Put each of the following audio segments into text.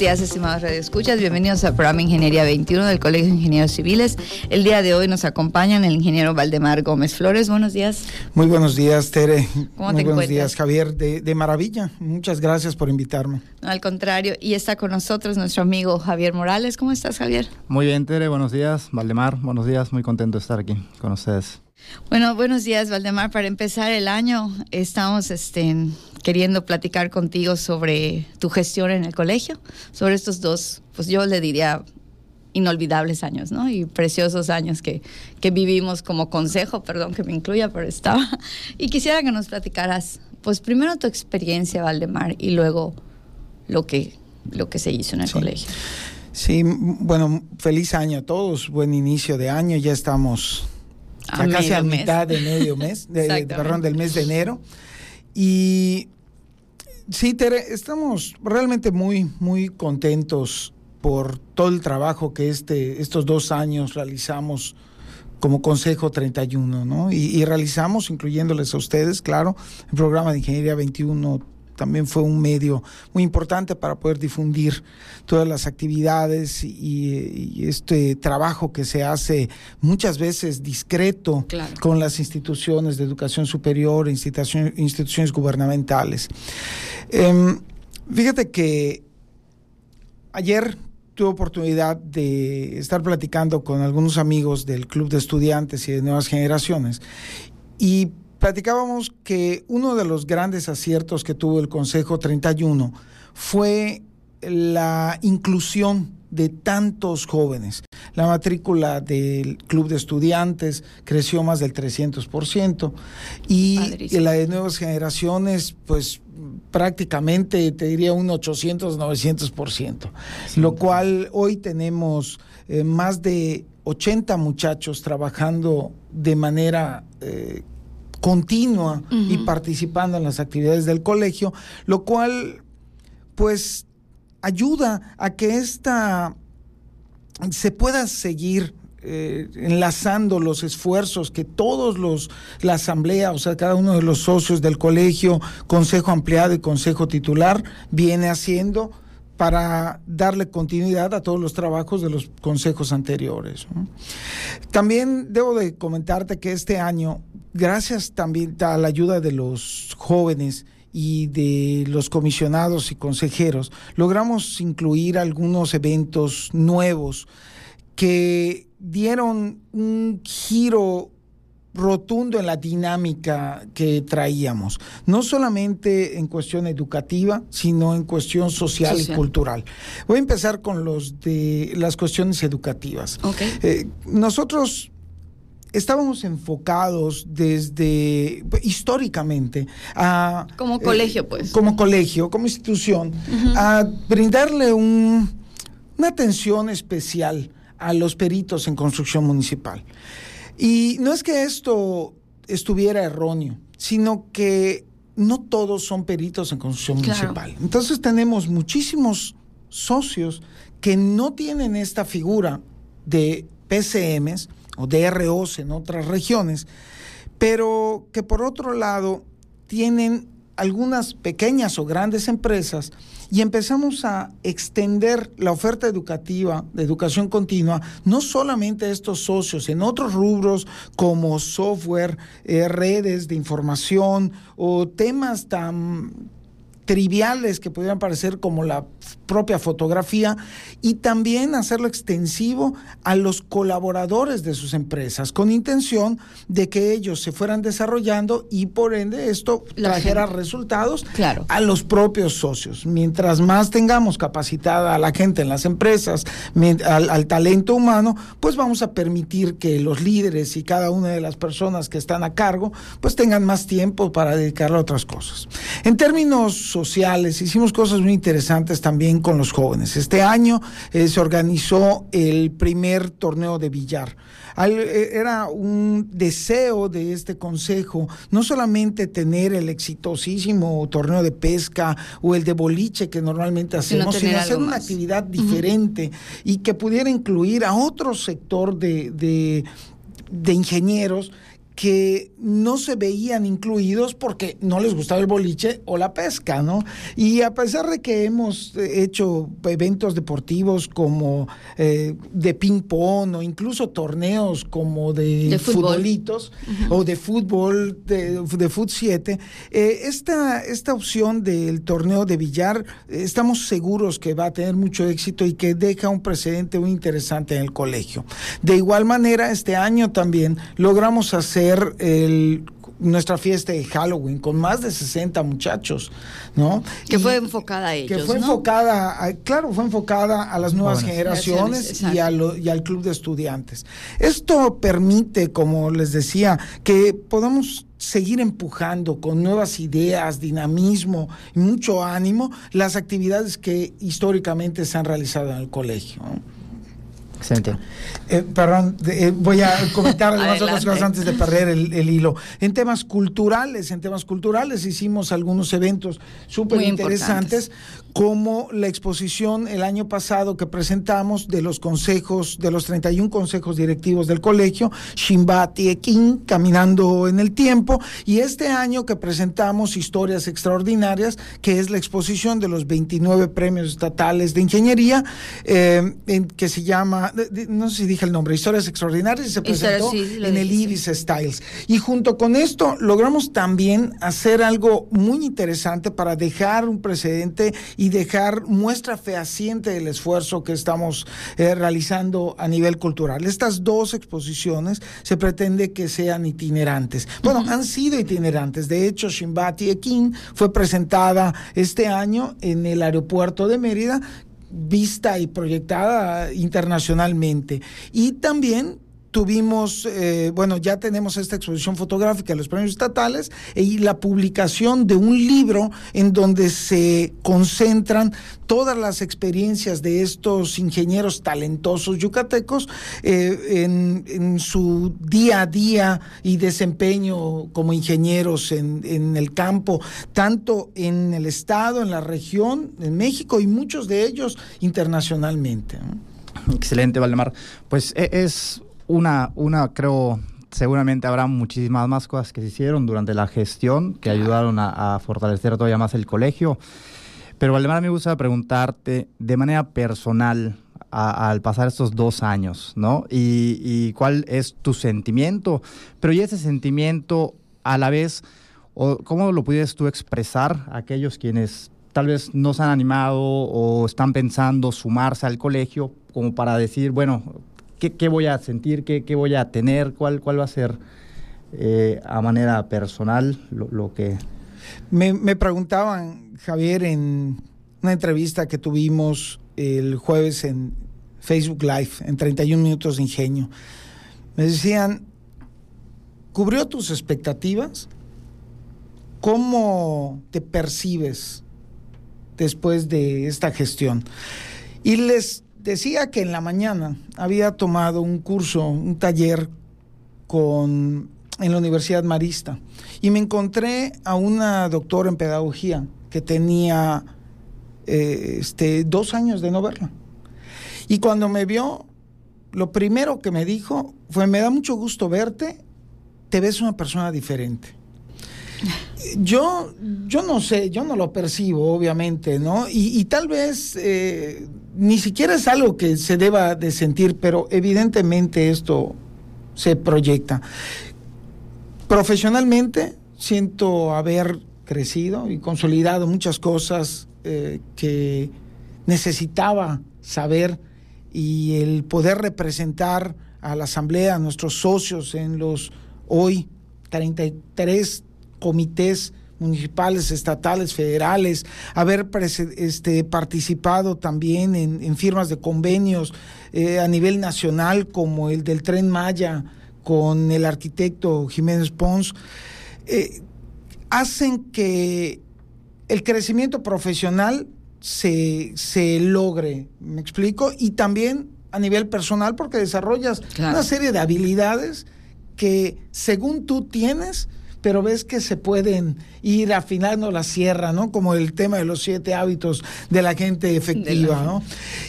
Días, estimados radioescuchas. Bienvenidos al programa Ingeniería 21 del Colegio de Ingenieros Civiles. El día de hoy nos acompañan el ingeniero Valdemar Gómez Flores. Buenos días. Muy buenos días, Tere. ¿Cómo Muy buenos días, Javier. De, maravilla. Muchas gracias por invitarme. al contrario. Y está con nosotros nuestro amigo Javier Morales. ¿Cómo estás, Javier? Muy bien, Tere. Buenos días. Valdemar, buenos días. Muy contento de estar aquí con ustedes. Bueno, buenos días, Valdemar. Para empezar el año, estamos este, queriendo platicar contigo sobre tu gestión en el colegio, sobre estos dos, pues yo le diría inolvidables años, ¿no? Y preciosos años que, que vivimos como consejo, perdón que me incluya, pero estaba. Y quisiera que nos platicaras, pues primero tu experiencia, Valdemar, y luego lo que, lo que se hizo en el colegio. Sí, bueno, feliz año a todos, buen inicio de año, ya estamos casi a mitad de medio mes, de, perdón, del mes de enero. Y sí, Tere, estamos realmente muy, muy contentos por todo el trabajo que este, estos dos años realizamos como Consejo 31, ¿no? Y, y realizamos, incluyéndoles a ustedes, claro, el programa de Ingeniería 21 también fue un medio muy importante para poder difundir todas las actividades y, este trabajo que se hace muchas veces discreto con las instituciones de educación superior, instituciones, instituciones gubernamentales. Em, fíjate que ayer tuve oportunidad de estar platicando con algunos amigos del Club de Estudiantes y de Nuevas Generaciones y platicábamos que uno de los grandes aciertos que tuvo el Consejo 31 fue la inclusión de tantos jóvenes. La matrícula del Club de Estudiantes creció más del 300% y la de nuevas generaciones, pues prácticamente, te diría, un 800, 900%, lo cual hoy tenemos eh, más de 80 muchachos trabajando de manera eh, continua y participando en las actividades del colegio, lo cual pues ayuda a que esta se pueda seguir eh, enlazando los esfuerzos que todos los, la asamblea, o sea, cada uno de los socios del colegio, consejo ampliado y consejo titular, viene haciendo para darle continuidad a todos los trabajos de los consejos anteriores. También debo de comentarte que este año, gracias también a la ayuda de los jóvenes, y de los comisionados y consejeros, logramos incluir algunos eventos nuevos que dieron un giro rotundo en la dinámica que traíamos, no solamente en cuestión educativa, sino en cuestión social, y cultural. Voy a empezar con los de las cuestiones educativas. Eh, nosotros estábamos enfocados desde históricamente a como eh, colegio pues. como colegio como institución a brindarle un, una atención especial a los peritos en construcción municipal y no es que esto estuviera erróneo, sino que no todos son peritos en construcción municipal. Entonces tenemos muchísimos socios que no tienen esta figura de PCMs o DROs en otras regiones, pero que por otro lado tienen algunas pequeñas o grandes empresas y empezamos a extender la oferta educativa de educación continua, no solamente a estos socios, en otros rubros como software, eh, redes de información o temas tan triviales que pudieran parecer como la propia fotografía y también hacerlo extensivo a los colaboradores de sus empresas con intención de que ellos se fueran desarrollando y por ende esto trajera resultados a los propios socios. Mientras más tengamos capacitada a la gente en las empresas, al, al talento humano, pues vamos a permitir que los líderes y cada una de las personas que están a cargo pues tengan más tiempo para dedicarle a otras cosas. En términos sociales, hicimos cosas muy interesantes también con los jóvenes. Este año eh, se organizó el primer torneo de billar. Eh, era un deseo de este consejo no solamente tener el exitosísimo torneo de pesca o el de boliche que normalmente hacemos, sino, hacer una actividad diferente y que pudiera incluir a otro sector de, de, de ingenieros que no se veían incluidos porque no les gustaba el boliche o la pesca, ¿no? Y a pesar de que hemos hecho eventos deportivos como eh, de ping-pong o incluso torneos como de, futbolitos o de fútbol, de, de Foot 7, eh, esta, esta opción del torneo de billar, estamos seguros que va a tener mucho éxito y que deja un precedente muy interesante en el colegio. De igual manera, este año también logramos hacer nuestra fiesta de Halloween con más de 60 muchachos, ¿no? Que fue enfocada a ellos. Que fue enfocada, claro, fue enfocada a las nuevas generaciones y, y al club de estudiantes. Esto permite, como les decía, que podamos seguir empujando con nuevas ideas, dinamismo y mucho ánimo las actividades que históricamente se han realizado en el colegio. Excelente. Eh, perdón, eh, voy a comentar algunas otras cosas antes de perder el, hilo. En temas culturales, en temas culturales hicimos algunos eventos súper interesantes, como la exposición el año pasado que presentamos de los consejos, de los 31 consejos directivos del colegio, Shimbati Ekin, Caminando en el Tiempo, y este año que presentamos Historias Extraordinarias, que es la exposición de los 29 premios estatales de ingeniería, eh, que se llama no sé si dije el nombre, Historias Extraordinarias, y se presentó en el Iris Styles. Y junto con esto logramos también hacer algo muy interesante para dejar un precedente y dejar muestra fehaciente del esfuerzo que estamos eh, realizando a nivel cultural. Estas dos exposiciones se pretende que sean itinerantes. Bueno, han sido itinerantes. De hecho, Shimbati Ekin fue presentada este año en el aeropuerto de Mérida vista y proyectada internacionalmente. Y también tuvimos, eh, bueno, ya tenemos esta exposición fotográfica de los premios estatales y la publicación de un libro en donde se concentran todas las experiencias de estos ingenieros talentosos yucatecos eh, en, su día a día y desempeño como ingenieros en, en el campo, tanto en el estado, en la región, en México y muchos de ellos internacionalmente. Excelente, Valdemar. Pues e, es una, una creo, seguramente habrá muchísimas más cosas que se hicieron durante la gestión que ayudaron a, fortalecer todavía más el colegio. Pero Valdemar, me gusta preguntarte de manera personal, al pasar estos dos años, ¿no? Y, cuál es tu sentimiento, pero y ese sentimiento a la vez, ¿cómo lo pudieras tú expresar a aquellos quienes tal vez no se han animado o están pensando sumarse al colegio, como para decir, bueno, qué, voy a sentir, qué, voy a tener, cuál, cuál va a ser eh, a manera personal lo, que... Me, me, preguntaban, Javier, en una entrevista que tuvimos el jueves en Facebook Live, en 31 minutos de ingenio, me decían, ¿cubrió tus expectativas? ¿Cómo te percibes después de esta gestión? Y les decía que en la mañana había tomado un curso, un taller con, en la Universidad Marista y me encontré a una doctora en pedagogía que tenía eh, este, dos años de no verla. Y cuando me vio, lo primero que me dijo fue, me da mucho gusto verte, te ves una persona diferente. Yo, yo no sé, yo no lo percibo, obviamente, ¿no? Y, tal vez eh, ni siquiera es algo que se deba de sentir, pero evidentemente esto se proyecta. Profesionalmente siento haber crecido y consolidado muchas cosas eh, que necesitaba saber y el poder representar a la Asamblea, a nuestros socios en los hoy 33 comités municipales, estatales, federales, haber este, participado también en, firmas de convenios eh, a nivel nacional como el del tren Maya con el arquitecto Jiménez Pons, eh, hacen que el crecimiento profesional se, se logre, ¿me explico? Y también a nivel personal porque desarrollas una serie de habilidades que según tú tienes, pero ves que se pueden ir afinando la sierra, ¿no? Como el tema de los siete hábitos de la gente efectiva, ¿no?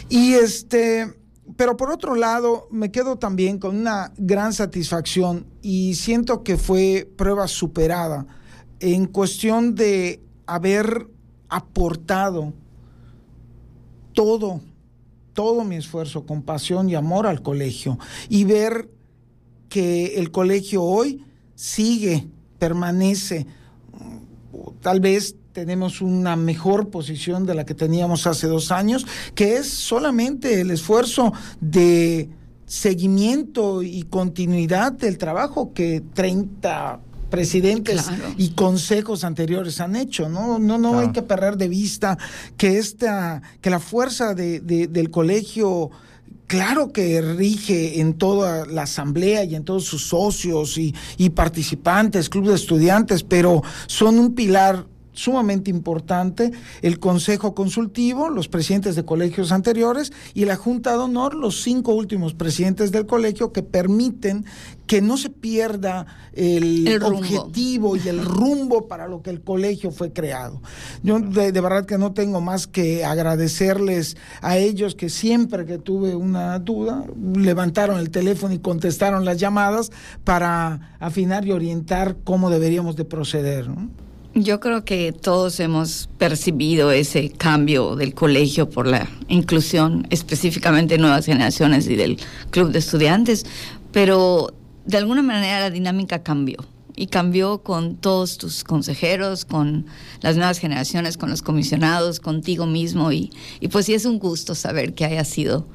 Y este, pero por otro lado, me quedo también con una gran satisfacción y siento que fue prueba superada en cuestión de haber aportado todo, todo mi esfuerzo con pasión y amor al colegio y ver que el colegio hoy sigue, permanece, tal vez tenemos una mejor posición de la que teníamos hace dos años, que es solamente el esfuerzo de seguimiento y continuidad del trabajo que 30 presidentes y consejos anteriores han hecho, ¿no? No, no hay que perder de vista que esta, que la fuerza de, del colegio claro que rige en toda la asamblea y en todos sus socios y, y participantes, clubes de estudiantes, pero son un pilar sumamente importante, el Consejo Consultivo, los presidentes de colegios anteriores y la Junta de Honor, los cinco últimos presidentes del colegio que permiten que no se pierda el, objetivo y el rumbo para lo que el colegio fue creado. Yo de, verdad que no tengo más que agradecerles a ellos que siempre que tuve una duda levantaron el teléfono y contestaron las llamadas para afinar y orientar cómo deberíamos de proceder. Yo creo que todos hemos percibido ese cambio del colegio por la inclusión, específicamente nuevas generaciones y del club de estudiantes, pero de alguna manera la dinámica cambió y cambió con todos tus consejeros, con las nuevas generaciones, con los comisionados, contigo mismo y, y pues sí es un gusto saber que haya sido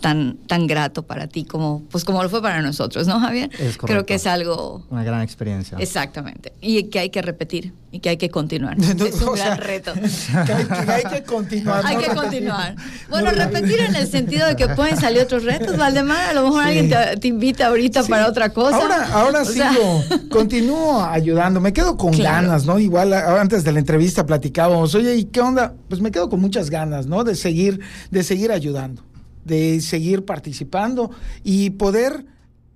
tan, tan grato para ti como, pues como lo fue para nosotros, ¿no, Javier? Creo que es algo... Una gran experiencia. Exactamente. Y que hay que repetir y que hay que continuar. es un gran reto. Que hay, que continuar. hay que continuar. Bueno, repetir en el sentido de que pueden salir otros retos, Valdemar. A lo mejor alguien te, invita ahorita para otra cosa. Ahora, ahora sigo, continúo ayudando. Me quedo con ganas, ¿no? Igual antes de la entrevista platicábamos, oye, ¿y qué onda? Pues me quedo con muchas ganas, ¿no? De seguir, de seguir ayudando de seguir participando y poder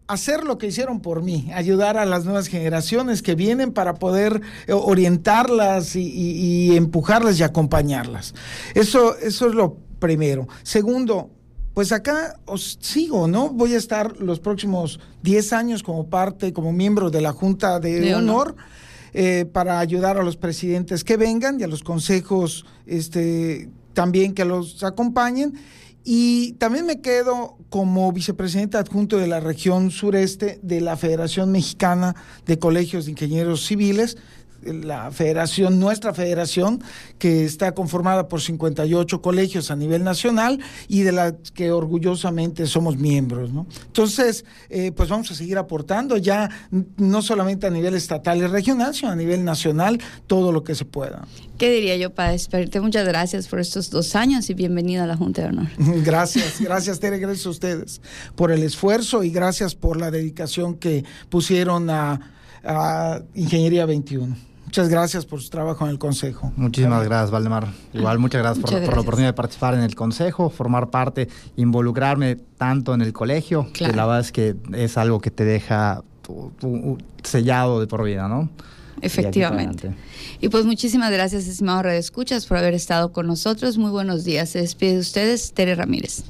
hacer lo que hicieron por mí, ayudar a las nuevas generaciones que vienen para poder eh, orientarlas y, empujarlas y acompañarlas. Eso, eso es lo primero. Segundo, pues acá os sigo, ¿no? Voy a estar los próximos 10 años como parte, como miembro de la Junta de, Honor. Eh, para ayudar a los presidentes que vengan y a los consejos este, también que los acompañen y también me quedo como vicepresidente adjunto de la región sureste de la Federación Mexicana de Colegios de Ingenieros Civiles, la federación, nuestra federación, que está conformada por 58 colegios a nivel nacional y de la que orgullosamente somos miembros. ¿no? Entonces, eh, pues vamos a seguir aportando ya no solamente a nivel estatal y regional, sino a nivel nacional, todo lo que se pueda. ¿Qué diría yo para despedirte? Muchas gracias por estos dos años y bienvenido a la Junta de Honor. Gracias, gracias Tere, gracias a ustedes por el esfuerzo y gracias por la dedicación que pusieron a, a Ingeniería 21. Muchas gracias por su trabajo en el Consejo. Muchísimas gracias, Valdemar. Igual, muchas gracias, por, la oportunidad de participar en el Consejo, formar parte, involucrarme tanto en el colegio, que la verdad es que es algo que te deja sellado de por vida, ¿no? Efectivamente. Y, pues muchísimas gracias, estimado Radio Escuchas, por haber estado con nosotros. Muy buenos días. Se despide de ustedes, Tere Ramírez.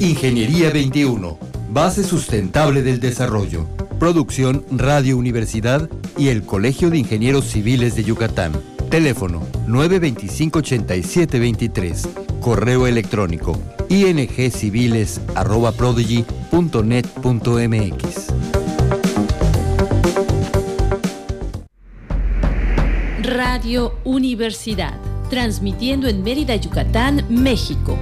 Ingeniería 21, base sustentable del desarrollo. Producción Radio Universidad y el Colegio de Ingenieros Civiles de Yucatán. Teléfono 925-8723. Correo electrónico ingciviles.prodigy.net.mx. Radio Universidad, transmitiendo en Mérida, Yucatán, México.